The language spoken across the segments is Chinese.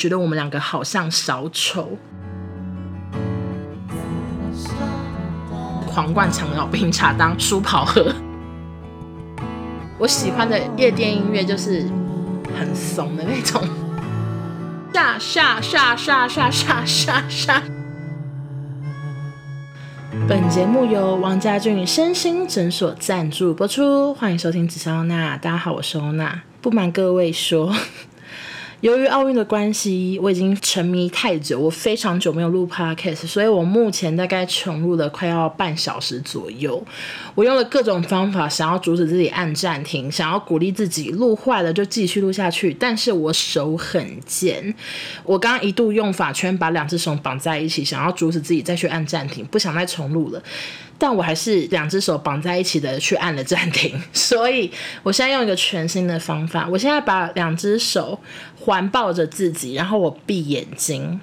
觉得我们两个好像小丑。狂灌长岛冰茶当舒跑喝。我喜欢的夜店音乐就是很怂的那种，下下下下下下下下。本节目由王家俊身心诊所赞助播出，欢迎收听紫砂欧娜。大家好，我是欧娜。不瞒各位说。由于奥运的关系，我已经沉迷太久，我非常久没有录 podcast，所以我目前大概重录了快要半小时左右。我用了各种方法，想要阻止自己按暂停，想要鼓励自己录坏了就继续录下去，但是我手很贱。我刚刚一度用法圈把两只手绑在一起，想要阻止自己再去按暂停，不想再重录了。但我还是两只手绑在一起的去按了暂停，所以我现在用一个全新的方法。我现在把两只手环抱着自己，然后我闭眼睛，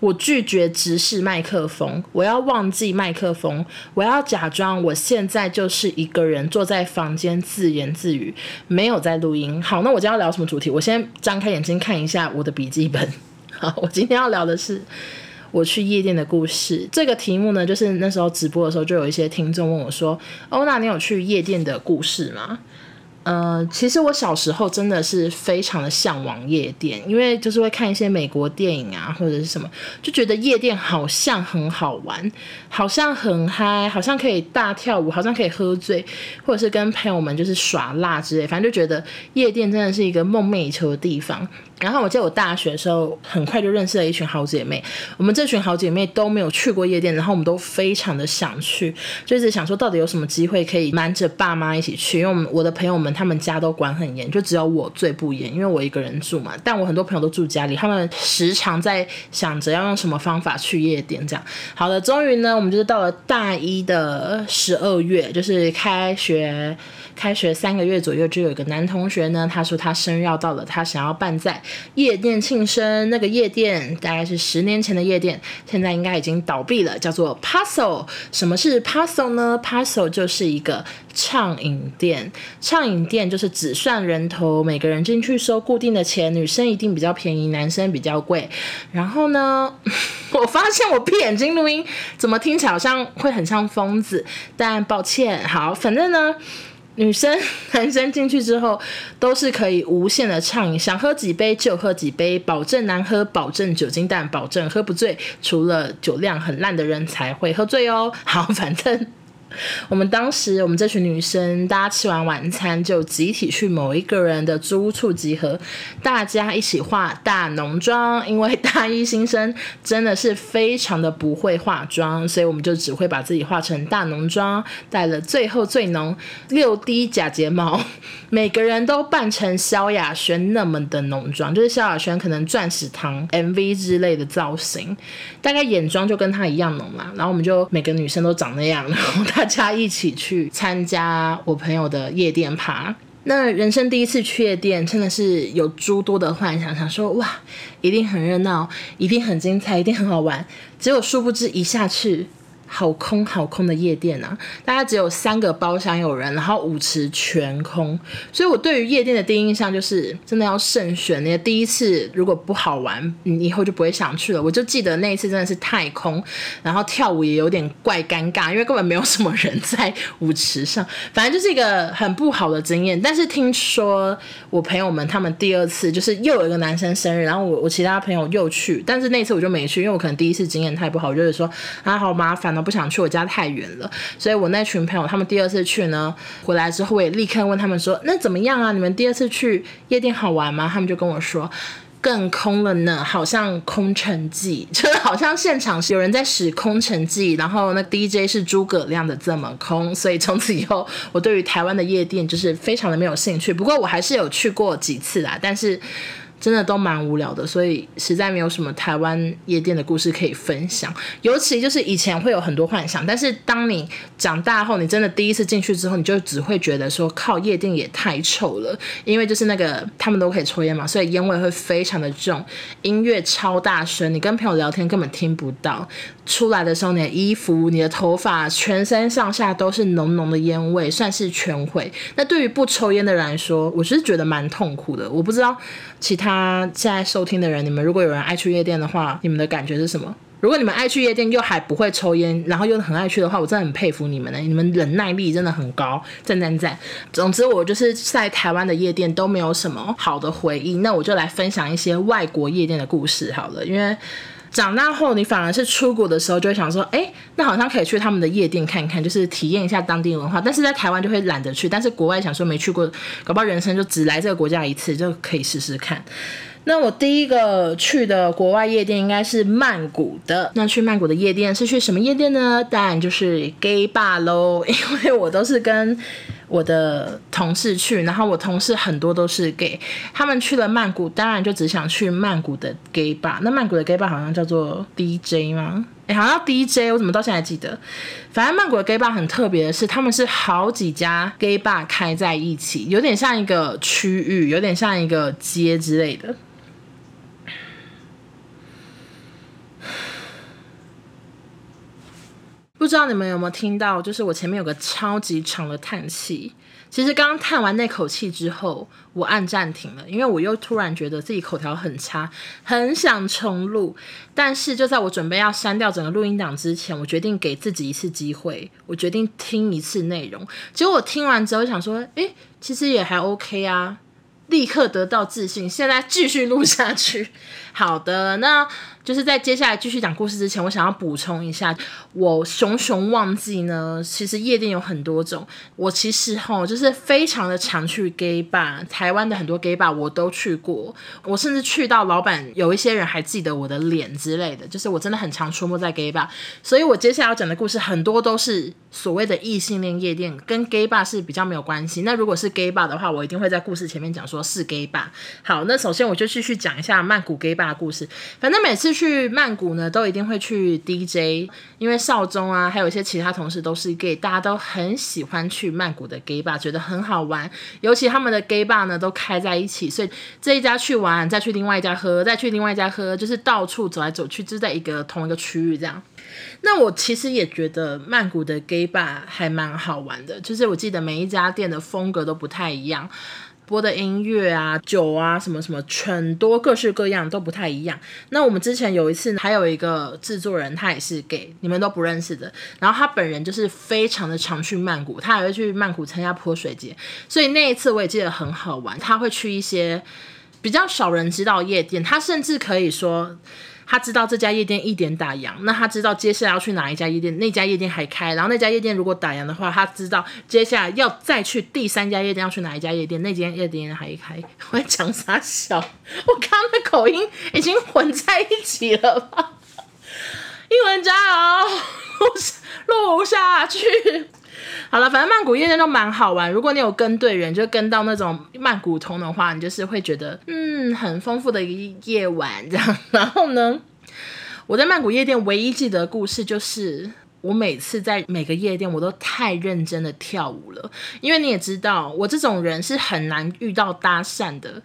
我拒绝直视麦克风，我要忘记麦克风，我要假装我现在就是一个人坐在房间自言自语，没有在录音。好，那我今天要聊什么主题？我先张开眼睛看一下我的笔记本。好，我今天要聊的是。我去夜店的故事，这个题目呢，就是那时候直播的时候，就有一些听众问我说：“欧娜，你有去夜店的故事吗？”呃，其实我小时候真的是非常的向往夜店，因为就是会看一些美国电影啊，或者是什么，就觉得夜店好像很好玩，好像很嗨，好像可以大跳舞，好像可以喝醉，或者是跟朋友们就是耍辣之类，反正就觉得夜店真的是一个梦寐以求的地方。然后我记得我大学的时候，很快就认识了一群好姐妹，我们这群好姐妹都没有去过夜店，然后我们都非常的想去，就一直想说到底有什么机会可以瞒着爸妈一起去，因为我们我的朋友们。他们家都管很严，就只有我最不严，因为我一个人住嘛。但我很多朋友都住家里，他们时常在想着要用什么方法去夜店。这样，好的，终于呢，我们就是到了大一的十二月，就是开学。开学三个月左右，就有一个男同学呢，他说他生日要到了，他想要办在夜店庆生。那个夜店大概是十年前的夜店，现在应该已经倒闭了，叫做 Paso。什么是 Paso 呢？Paso 就是一个畅饮店，畅饮店就是只算人头，每个人进去收固定的钱，女生一定比较便宜，男生比较贵。然后呢，我发现我闭眼睛录音，怎么听起来好像会很像疯子？但抱歉，好，反正呢。女生、男生进去之后都是可以无限的畅饮，想喝几杯就喝几杯，保证难喝，保证酒精弹，保证喝不醉，除了酒量很烂的人才会喝醉哦。好，反正。我们当时，我们这群女生，大家吃完晚餐就集体去某一个人的租屋处集合，大家一起化大浓妆。因为大一新生真的是非常的不会化妆，所以我们就只会把自己化成大浓妆，带了最后最浓 六滴假睫毛，每个人都扮成萧亚轩那么的浓妆，就是萧亚轩可能钻石堂 MV 之类的造型，大概眼妆就跟她一样浓嘛。然后我们就每个女生都长那样，大家一起去参加我朋友的夜店趴，那人生第一次去夜店，真的是有诸多的幻想，想说哇，一定很热闹，一定很精彩，一定很好玩，结果殊不知一下去。好空好空的夜店啊！大概只有三个包厢有人，然后舞池全空。所以我对于夜店的第一印象就是，真的要慎选。你的第一次如果不好玩，你以后就不会想去了。我就记得那一次真的是太空，然后跳舞也有点怪尴尬，因为根本没有什么人在舞池上。反正就是一个很不好的经验。但是听说我朋友们他们第二次就是又有一个男生生日，然后我我其他朋友又去，但是那次我就没去，因为我可能第一次经验太不好，我就是说啊好麻烦哦。不想去，我家太远了，所以我那群朋友他们第二次去呢，回来之后我也立刻问他们说：“那怎么样啊？你们第二次去夜店好玩吗？”他们就跟我说：“更空了呢，好像空城计，就是好像现场是有人在使空城计，然后那 DJ 是诸葛亮的这么空。”所以从此以后，我对于台湾的夜店就是非常的没有兴趣。不过我还是有去过几次啦，但是。真的都蛮无聊的，所以实在没有什么台湾夜店的故事可以分享。尤其就是以前会有很多幻想，但是当你长大后，你真的第一次进去之后，你就只会觉得说，靠，夜店也太臭了。因为就是那个他们都可以抽烟嘛，所以烟味会非常的重，音乐超大声，你跟朋友聊天根本听不到。出来的时候，你的衣服、你的头发、全身上下都是浓浓的烟味，算是全毁。那对于不抽烟的人来说，我是觉得蛮痛苦的。我不知道其他。在收听的人，你们如果有人爱去夜店的话，你们的感觉是什么？如果你们爱去夜店又还不会抽烟，然后又很爱去的话，我真的很佩服你们呢，你们忍耐力真的很高，赞赞赞！总之，我就是在台湾的夜店都没有什么好的回忆，那我就来分享一些外国夜店的故事好了。因为长大后，你反而是出国的时候就会想说，哎，那好像可以去他们的夜店看看，就是体验一下当地文化。但是在台湾就会懒得去，但是国外想说没去过，搞不好人生就只来这个国家一次，就可以试试看。那我第一个去的国外夜店应该是曼谷的。那去曼谷的夜店是去什么夜店呢？当然就是 gay bar 喽，因为我都是跟我的同事去，然后我同事很多都是 gay，他们去了曼谷，当然就只想去曼谷的 gay bar。那曼谷的 gay bar 好像叫做 DJ 吗？哎，好像 DJ，我怎么到现在还记得？反正曼谷的 gay bar 很特别的是，他们是好几家 gay bar 开在一起，有点像一个区域，有点像一个街之类的。不知道你们有没有听到，就是我前面有个超级长的叹气。其实刚刚叹完那口气之后，我按暂停了，因为我又突然觉得自己口条很差，很想重录。但是就在我准备要删掉整个录音档之前，我决定给自己一次机会，我决定听一次内容。结果我听完之后想说，诶，其实也还 OK 啊。立刻得到自信，现在继续录下去。好的，那就是在接下来继续讲故事之前，我想要补充一下，我熊熊忘记呢。其实夜店有很多种，我其实哈就是非常的常去 gay bar，台湾的很多 gay bar 我都去过，我甚至去到老板有一些人还记得我的脸之类的，就是我真的很常出没在 gay bar，所以我接下来要讲的故事很多都是所谓的异性恋夜店，跟 gay bar 是比较没有关系。那如果是 gay bar 的话，我一定会在故事前面讲说是 gay bar。好，那首先我就继续讲一下曼谷 gay bar。的故事，反正每次去曼谷呢，都一定会去 DJ，因为少宗啊，还有一些其他同事都是 gay，大家都很喜欢去曼谷的 gay bar，觉得很好玩。尤其他们的 gay bar 呢，都开在一起，所以这一家去玩，再去另外一家喝，再去另外一家喝，就是到处走来走去，就在一个同一个区域这样。那我其实也觉得曼谷的 gay bar 还蛮好玩的，就是我记得每一家店的风格都不太一样。播的音乐啊、酒啊、什么什么，很多各式各样都不太一样。那我们之前有一次，还有一个制作人，他也是给你们都不认识的。然后他本人就是非常的常去曼谷，他还会去曼谷参加泼水节，所以那一次我也记得很好玩。他会去一些比较少人知道夜店，他甚至可以说。他知道这家夜店一点打烊，那他知道接下来要去哪一家夜店，那家夜店还开，然后那家夜店如果打烊的话，他知道接下来要再去第三家夜店要去哪一家夜店，那间夜店还开。我在讲啥小？我刚刚的口音已经混在一起了吧？英文加油，录下去。好了，反正曼谷夜店都蛮好玩。如果你有跟对人，就跟到那种曼谷通的话，你就是会觉得嗯，很丰富的一个夜晚这样。然后呢，我在曼谷夜店唯一记得的故事就是，我每次在每个夜店我都太认真的跳舞了，因为你也知道，我这种人是很难遇到搭讪的，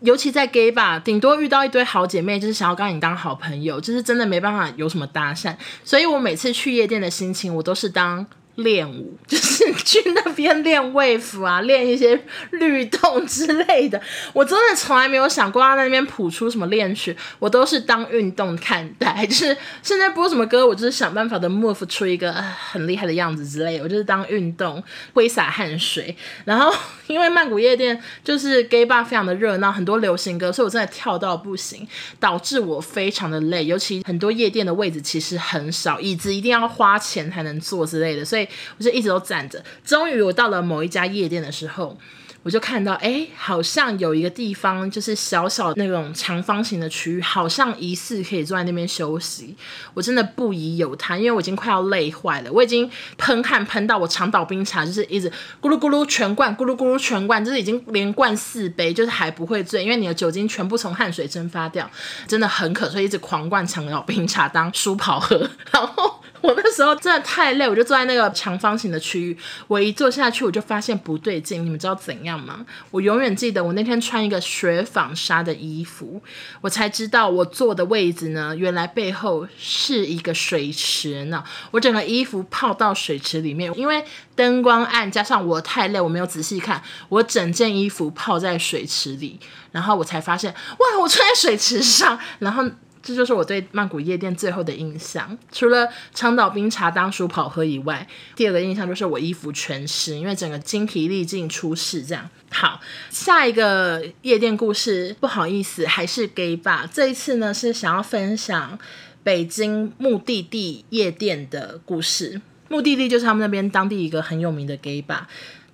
尤其在 gay 吧，顶多遇到一堆好姐妹，就是想要跟你当好朋友，就是真的没办法有什么搭讪。所以我每次去夜店的心情，我都是当。练舞就是去那边练 wave 啊，练一些律动之类的。我真的从来没有想过要在那边谱出什么练曲，我都是当运动看待。就是现在播什么歌，我就是想办法的 move 出一个很厉害的样子之类的。我就是当运动挥洒汗水。然后因为曼谷夜店就是 gay bar 非常的热闹，很多流行歌，所以我真的跳到不行，导致我非常的累。尤其很多夜店的位置其实很少，椅子一定要花钱才能坐之类的，所以。我就一直都站着，终于我到了某一家夜店的时候，我就看到，哎，好像有一个地方，就是小小那种长方形的区域，好像疑似可以坐在那边休息。我真的不疑有他，因为我已经快要累坏了，我已经喷汗喷到我长岛冰茶就是一直咕噜咕噜全灌，咕噜咕噜全灌，就是已经连灌四杯，就是还不会醉，因为你的酒精全部从汗水蒸发掉，真的很渴，所以一直狂灌长岛冰茶当舒跑喝，然后。我那时候真的太累，我就坐在那个长方形的区域。我一坐下去，我就发现不对劲。你们知道怎样吗？我永远记得我那天穿一个雪纺纱的衣服，我才知道我坐的位置呢，原来背后是一个水池呢。我整个衣服泡到水池里面，因为灯光暗，加上我太累，我没有仔细看，我整件衣服泡在水池里，然后我才发现，哇，我穿在水池上，然后。这就是我对曼谷夜店最后的印象，除了长岛冰茶当属跑喝以外，第二个印象就是我衣服全湿，因为整个精疲力尽出事这样。好，下一个夜店故事，不好意思，还是 gay bar。这一次呢是想要分享北京目的地夜店的故事。目的地就是他们那边当地一个很有名的 gay bar。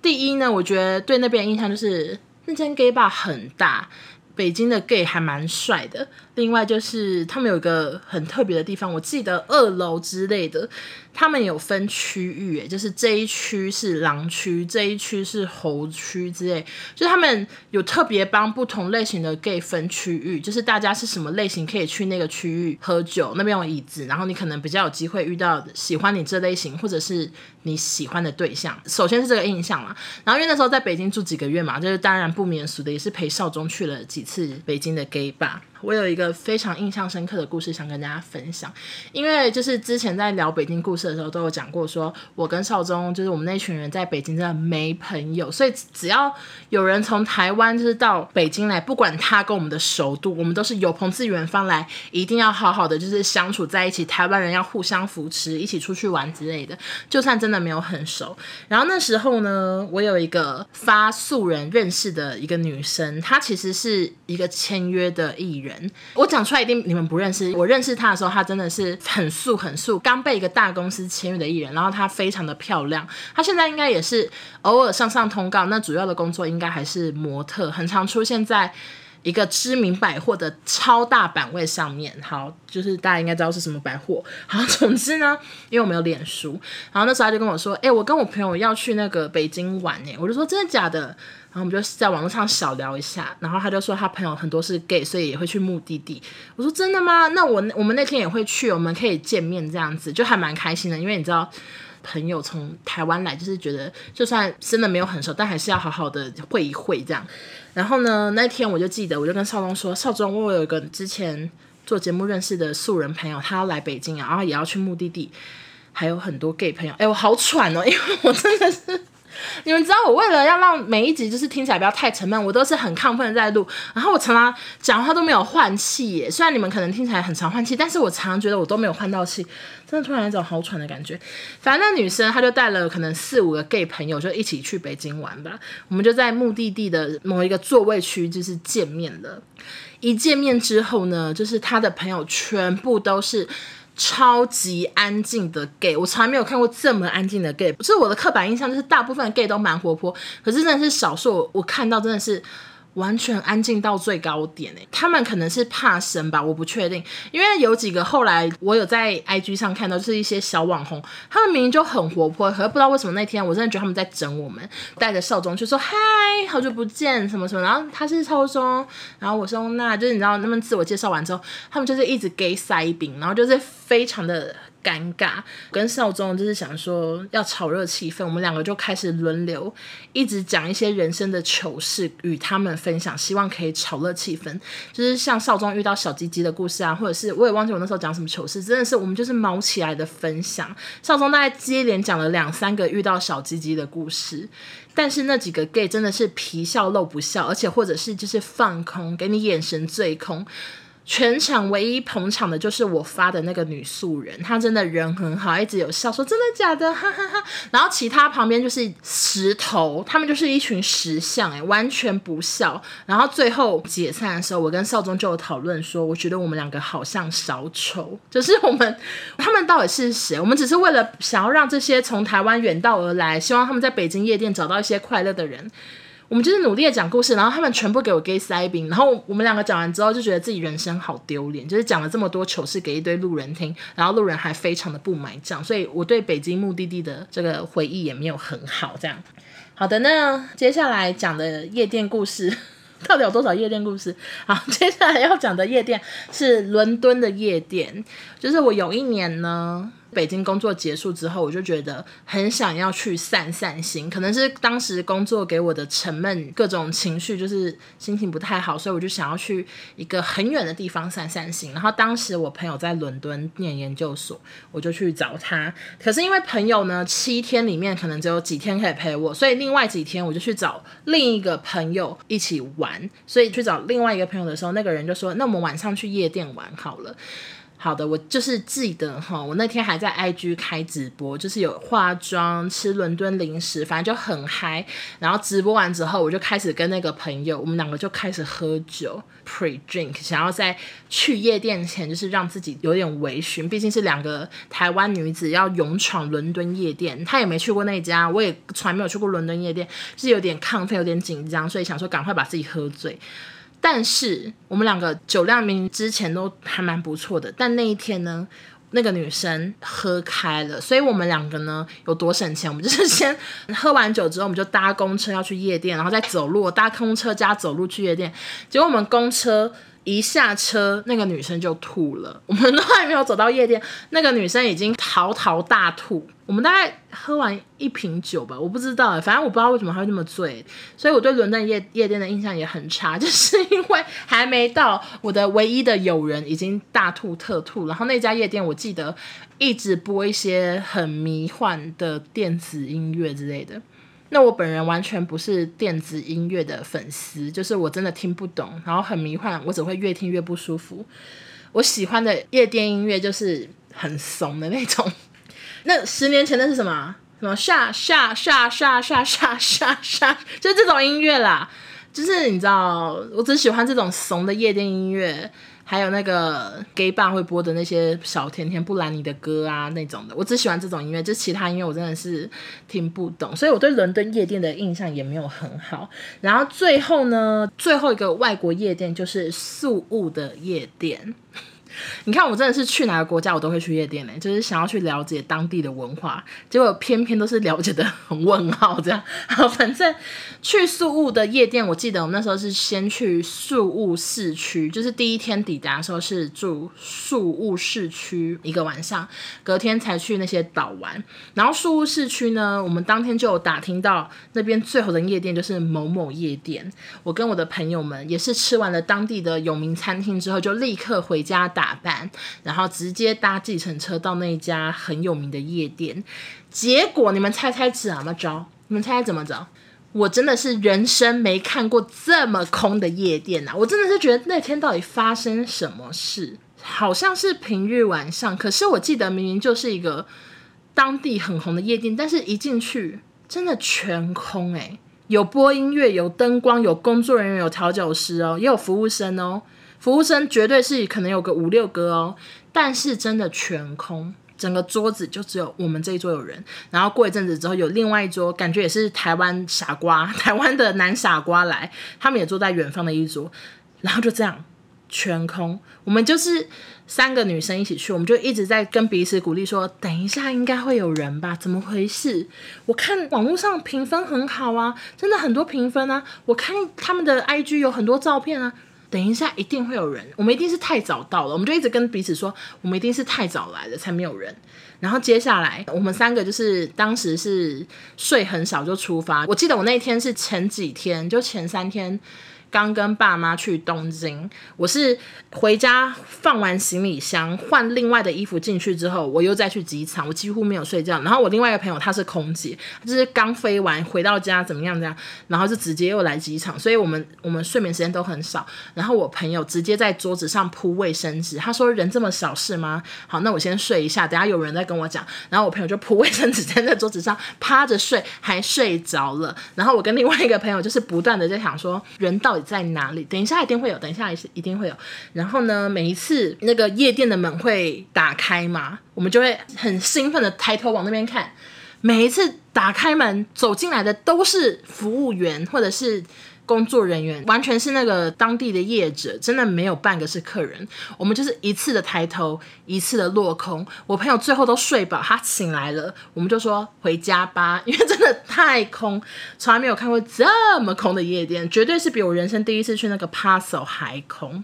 第一呢，我觉得对那边的印象就是那间 gay bar 很大，北京的 gay 还蛮帅的。另外就是他们有一个很特别的地方，我记得二楼之类的，他们有分区域，诶，就是这一区是狼区，这一区是猴区之类，就是他们有特别帮不同类型的 gay 分区域，就是大家是什么类型可以去那个区域喝酒，那边有椅子，然后你可能比较有机会遇到喜欢你这类型或者是你喜欢的对象。首先是这个印象嘛，然后因为那时候在北京住几个月嘛，就是当然不免俗的也是陪少中去了几次北京的 gay bar。我有一个非常印象深刻的故事想跟大家分享，因为就是之前在聊北京故事的时候都有讲过，说我跟少宗就是我们那群人在北京真的没朋友，所以只要有人从台湾就是到北京来，不管他跟我们的熟度，我们都是有朋自远方来，一定要好好的就是相处在一起，台湾人要互相扶持，一起出去玩之类的，就算真的没有很熟。然后那时候呢，我有一个发素人认识的一个女生，她其实是一个签约的艺人。我讲出来一定你们不认识。我认识他的时候，他真的是很素很素，刚被一个大公司签约的艺人，然后他非常的漂亮。他现在应该也是偶尔上上通告，那主要的工作应该还是模特，很常出现在一个知名百货的超大版位上面。好，就是大家应该知道是什么百货。好，总之呢，因为我没有脸书，然后那时候他就跟我说：“哎、我跟我朋友要去那个北京玩呢。”我就说：“真的假的？”然后我们就在网络上小聊一下，然后他就说他朋友很多是 gay，所以也会去目的地。我说真的吗？那我我们那天也会去，我们可以见面这样子，就还蛮开心的。因为你知道，朋友从台湾来，就是觉得就算真的没有很熟，但还是要好好的会一会这样。然后呢，那天我就记得，我就跟少宗说，少宗，我有一个之前做节目认识的素人朋友，他要来北京，然后也要去目的地，还有很多 gay 朋友。哎，我好喘哦，因为我真的是。你们知道我为了要让每一集就是听起来不要太沉闷，我都是很亢奋的在录，然后我常常讲话都没有换气耶。虽然你们可能听起来很常换气，但是我常常觉得我都没有换到气，真的突然有一种好喘的感觉。反正那女生她就带了可能四五个 gay 朋友，就一起去北京玩吧。我们就在目的地的某一个座位区就是见面了。一见面之后呢，就是她的朋友全部都是。超级安静的 gay，我从来没有看过这么安静的 gay。不是我的刻板印象，就是大部分 gay 都蛮活泼，可是真的是少数，我看到真的是。完全安静到最高点诶，他们可能是怕生吧，我不确定，因为有几个后来我有在 IG 上看到，就是一些小网红，他们明明就很活泼，可是不知道为什么那天我真的觉得他们在整我们，带着少宗就说嗨，好久不见什么什么，然后他是少宗，然后我说那就是你知道他们自我介绍完之后，他们就是一直给塞饼，然后就是非常的。尴尬，跟少宗就是想说要炒热气氛，我们两个就开始轮流一直讲一些人生的糗事与他们分享，希望可以炒热气氛。就是像少宗遇到小鸡鸡的故事啊，或者是我也忘记我那时候讲什么糗事，真的是我们就是毛起来的分享。少宗大概接连讲了两三个遇到小鸡鸡的故事，但是那几个 gay 真的是皮笑肉不笑，而且或者是就是放空，给你眼神最空。全场唯一捧场的就是我发的那个女素人，她真的人很好，一直有笑说真的假的，哈哈哈。然后其他旁边就是石头，他们就是一群石像，诶，完全不笑。然后最后解散的时候，我跟少宗就有讨论说，我觉得我们两个好像小丑，就是我们他们到底是谁？我们只是为了想要让这些从台湾远道而来，希望他们在北京夜店找到一些快乐的人。我们就是努力的讲故事，然后他们全部给我给塞饼，然后我们两个讲完之后就觉得自己人生好丢脸，就是讲了这么多糗事给一堆路人听，然后路人还非常的不买账，所以我对北京目的地的这个回忆也没有很好。这样，好的，那接下来讲的夜店故事 到底有多少夜店故事？好，接下来要讲的夜店是伦敦的夜店，就是我有一年呢。北京工作结束之后，我就觉得很想要去散散心，可能是当时工作给我的沉闷，各种情绪就是心情不太好，所以我就想要去一个很远的地方散散心。然后当时我朋友在伦敦念研究所，我就去找他。可是因为朋友呢，七天里面可能只有几天可以陪我，所以另外几天我就去找另一个朋友一起玩。所以去找另外一个朋友的时候，那个人就说：“那我们晚上去夜店玩好了。”好的，我就是记得哈，我那天还在 IG 开直播，就是有化妆、吃伦敦零食，反正就很嗨。然后直播完之后，我就开始跟那个朋友，我们两个就开始喝酒，pre drink，想要在去夜店前，就是让自己有点微醺。毕竟是两个台湾女子要勇闯伦敦夜店，她也没去过那家，我也从来没有去过伦敦夜店，是有点亢奋，有点紧张，所以想说赶快把自己喝醉。但是我们两个酒量明明之前都还蛮不错的，但那一天呢，那个女生喝开了，所以我们两个呢有多省钱，我们就是先喝完酒之后，我们就搭公车要去夜店，然后再走路，搭公车加走路去夜店。结果我们公车一下车，那个女生就吐了，我们都还没有走到夜店，那个女生已经嚎啕大吐。我们大概喝完一瓶酒吧，我不知道，反正我不知道为什么她会那么醉，所以我对伦敦夜夜店的印象也很差，就是因为还没到我的唯一的友人已经大吐特吐，然后那家夜店我记得一直播一些很迷幻的电子音乐之类的，那我本人完全不是电子音乐的粉丝，就是我真的听不懂，然后很迷幻，我只会越听越不舒服。我喜欢的夜店音乐就是很怂的那种。那十年前的是什么？什么下下下下下下下下，就是这种音乐啦。就是你知道，我只喜欢这种怂的夜店音乐，还有那个 gay bar 会播的那些小甜甜布兰妮的歌啊那种的。我只喜欢这种音乐，就其他音乐我真的是听不懂。所以我对伦敦夜店的印象也没有很好。然后最后呢，最后一个外国夜店就是宿雾的夜店。你看，我真的是去哪个国家，我都会去夜店呢，就是想要去了解当地的文化，结果偏偏都是了解的很问号这样。好，反正去宿务的夜店，我记得我们那时候是先去宿务市区，就是第一天抵达的时候是住宿务市区一个晚上，隔天才去那些岛玩。然后宿务市区呢，我们当天就打听到那边最好的夜店就是某某夜店。我跟我的朋友们也是吃完了当地的有名餐厅之后，就立刻回家打。打扮，然后直接搭计程车到那一家很有名的夜店。结果你们猜猜怎么着？你们猜猜怎么着？我真的是人生没看过这么空的夜店啊！我真的是觉得那天到底发生什么事？好像是平日晚上，可是我记得明明就是一个当地很红的夜店，但是一进去真的全空诶，有播音乐，有灯光，有工作人员，有调酒师哦，也有服务生哦。服务生绝对是可能有个五六个哦，但是真的全空，整个桌子就只有我们这一桌有人。然后过一阵子之后，有另外一桌，感觉也是台湾傻瓜，台湾的男傻瓜来，他们也坐在远方的一桌，然后就这样全空。我们就是三个女生一起去，我们就一直在跟彼此鼓励说：“等一下应该会有人吧？怎么回事？我看网络上评分很好啊，真的很多评分啊，我看他们的 IG 有很多照片啊。”等一下，一定会有人。我们一定是太早到了，我们就一直跟彼此说，我们一定是太早来了才没有人。然后接下来，我们三个就是当时是睡很少就出发。我记得我那天是前几天，就前三天。刚跟爸妈去东京，我是回家放完行李箱，换另外的衣服进去之后，我又再去机场，我几乎没有睡觉。然后我另外一个朋友他是空姐，就是刚飞完回到家怎么样这样，然后就直接又来机场，所以我们我们睡眠时间都很少。然后我朋友直接在桌子上铺卫生纸，他说人这么少是吗？好，那我先睡一下，等下有人再跟我讲。然后我朋友就铺卫生纸在那桌子上趴着睡，还睡着了。然后我跟另外一个朋友就是不断的在想说人到在哪里？等一下一定会有，等一下一一定会有。然后呢，每一次那个夜店的门会打开嘛，我们就会很兴奋的抬头往那边看。每一次打开门走进来的都是服务员或者是。工作人员完全是那个当地的业者，真的没有半个是客人。我们就是一次的抬头，一次的落空。我朋友最后都睡饱，他醒来了，我们就说回家吧，因为真的太空，从来没有看过这么空的夜店，绝对是比我人生第一次去那个 Paso 还空。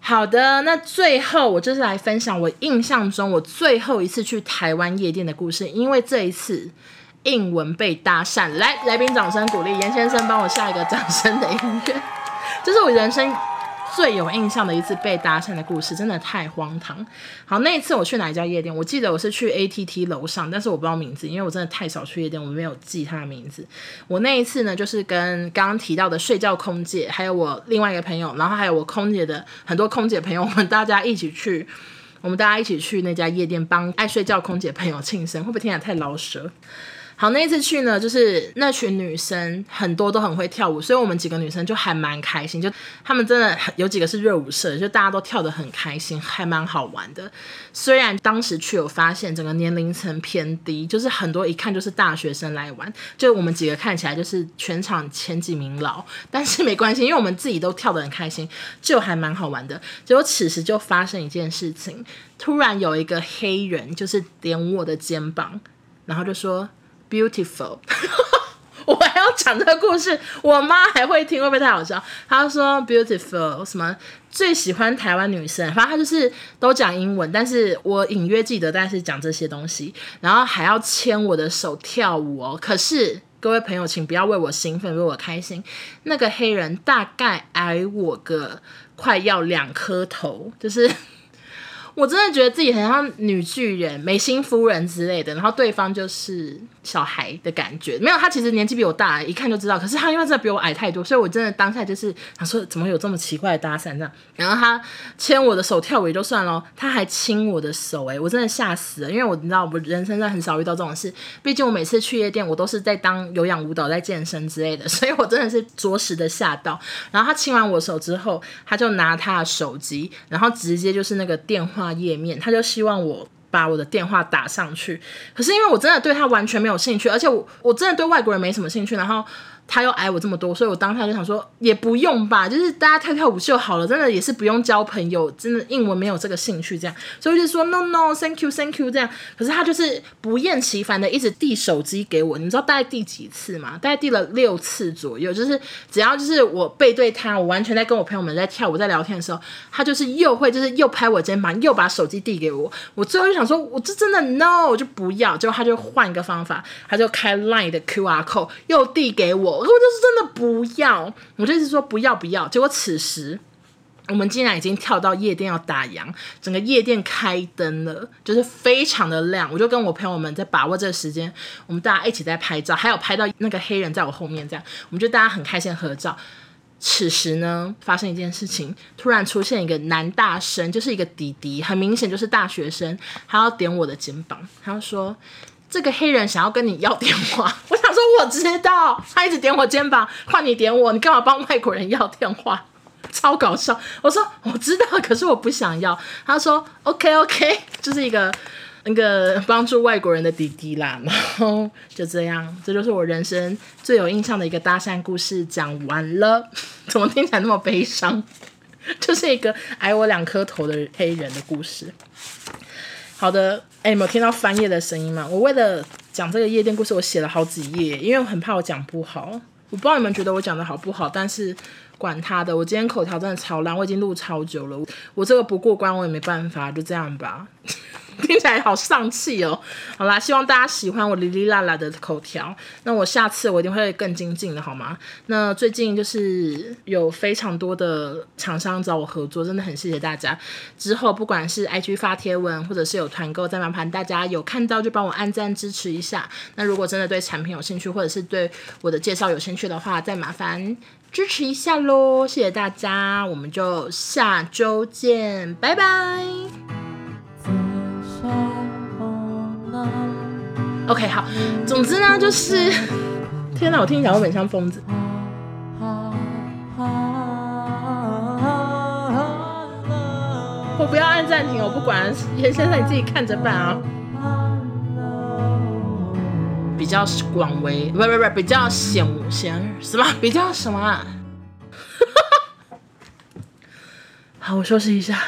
好的，那最后我就是来分享我印象中我最后一次去台湾夜店的故事，因为这一次英文被搭讪，来，来宾掌声鼓励，严先生帮我下一个掌声的音乐，这是我人生。最有印象的一次被搭讪的故事，真的太荒唐。好，那一次我去哪一家夜店？我记得我是去 ATT 楼上，但是我不知道名字，因为我真的太少去夜店，我没有记他的名字。我那一次呢，就是跟刚刚提到的睡觉空姐，还有我另外一个朋友，然后还有我空姐的很多空姐朋友，我们大家一起去，我们大家一起去那家夜店帮爱睡觉空姐朋友庆生，会不会听起来太老舍？好，那一次去呢，就是那群女生很多都很会跳舞，所以我们几个女生就还蛮开心，就她们真的有几个是热舞社，就大家都跳得很开心，还蛮好玩的。虽然当时去有发现整个年龄层偏低，就是很多一看就是大学生来玩，就我们几个看起来就是全场前几名老，但是没关系，因为我们自己都跳得很开心，就还蛮好玩的。结果此时就发生一件事情，突然有一个黑人就是点我的肩膀，然后就说。Beautiful，我还要讲这个故事，我妈还会听，会不会太好笑？她说 Beautiful 什么最喜欢台湾女生，反正她就是都讲英文，但是我隐约记得，但是讲这些东西，然后还要牵我的手跳舞哦。可是各位朋友，请不要为我兴奋，为我开心。那个黑人大概矮我个快要两颗头，就是。我真的觉得自己很像女巨人、美心夫人之类的，然后对方就是小孩的感觉。没有，他其实年纪比我大，一看就知道。可是他因为真的比我矮太多，所以我真的当下就是想说，怎么有这么奇怪的搭讪这样？然后他牵我的手跳舞也就算了，他还亲我的手，哎，我真的吓死了，因为我你知道，我人生上很少遇到这种事。毕竟我每次去夜店，我都是在当有氧舞蹈、在健身之类的，所以我真的是着实的吓到。然后他亲完我手之后，他就拿他的手机，然后直接就是那个电话。页面，他就希望我把我的电话打上去，可是因为我真的对他完全没有兴趣，而且我我真的对外国人没什么兴趣，然后。他又矮我这么多，所以我当下就想说，也不用吧，就是大家跳跳舞就好了，真的也是不用交朋友，真的英文没有这个兴趣这样，所以就说 no no thank you thank you 这样。可是他就是不厌其烦的一直递手机给我，你知道大概递几次吗？大概递了六次左右，就是只要就是我背对他，我完全在跟我朋友们在跳舞在聊天的时候，他就是又会就是又拍我肩膀，又把手机递给我。我最后就想说，我这真的 no 就不要，结果他就换一个方法，他就开 line 的 QR code 又递给我。我就是真的不要，我就是说不要不要。结果此时我们竟然已经跳到夜店要打烊，整个夜店开灯了，就是非常的亮。我就跟我朋友们在把握这个时间，我们大家一起在拍照，还有拍到那个黑人在我后面，这样我们就大家很开心合照。此时呢，发生一件事情，突然出现一个男大生，就是一个弟弟，很明显就是大学生，他要点我的肩膀，他说。这个黑人想要跟你要电话，我想说我知道，他一直点我肩膀，换你点我，你干嘛帮外国人要电话？超搞笑！我说我知道，可是我不想要。他说 OK OK，就是一个那个帮助外国人的弟弟啦。然后就这样，这就是我人生最有印象的一个搭讪故事，讲完了。怎么听起来那么悲伤？就是一个矮我两颗头的黑人的故事。好的，哎，你有听到翻页的声音吗？我为了讲这个夜店故事，我写了好几页，因为我很怕我讲不好。我不知道你们觉得我讲的好不好，但是管他的，我今天口条真的超烂，我已经录超久了，我这个不过关我也没办法，就这样吧。听起来好丧气哦！好啦，希望大家喜欢我哩哩啦啦的口条。那我下次我一定会更精进的，好吗？那最近就是有非常多的厂商找我合作，真的很谢谢大家。之后不管是 IG 发贴文，或者是有团购，再麻烦大家有看到就帮我按赞支持一下。那如果真的对产品有兴趣，或者是对我的介绍有兴趣的话，再麻烦支持一下喽！谢谢大家，我们就下周见，拜拜。OK，好，总之呢，就是，天哪，我听起来会很像疯子。我不要按暂停，我不管，严 先生你自己看着办啊。比较广为，不不不，比较显显什么？比较什么啊？好，我休息一下。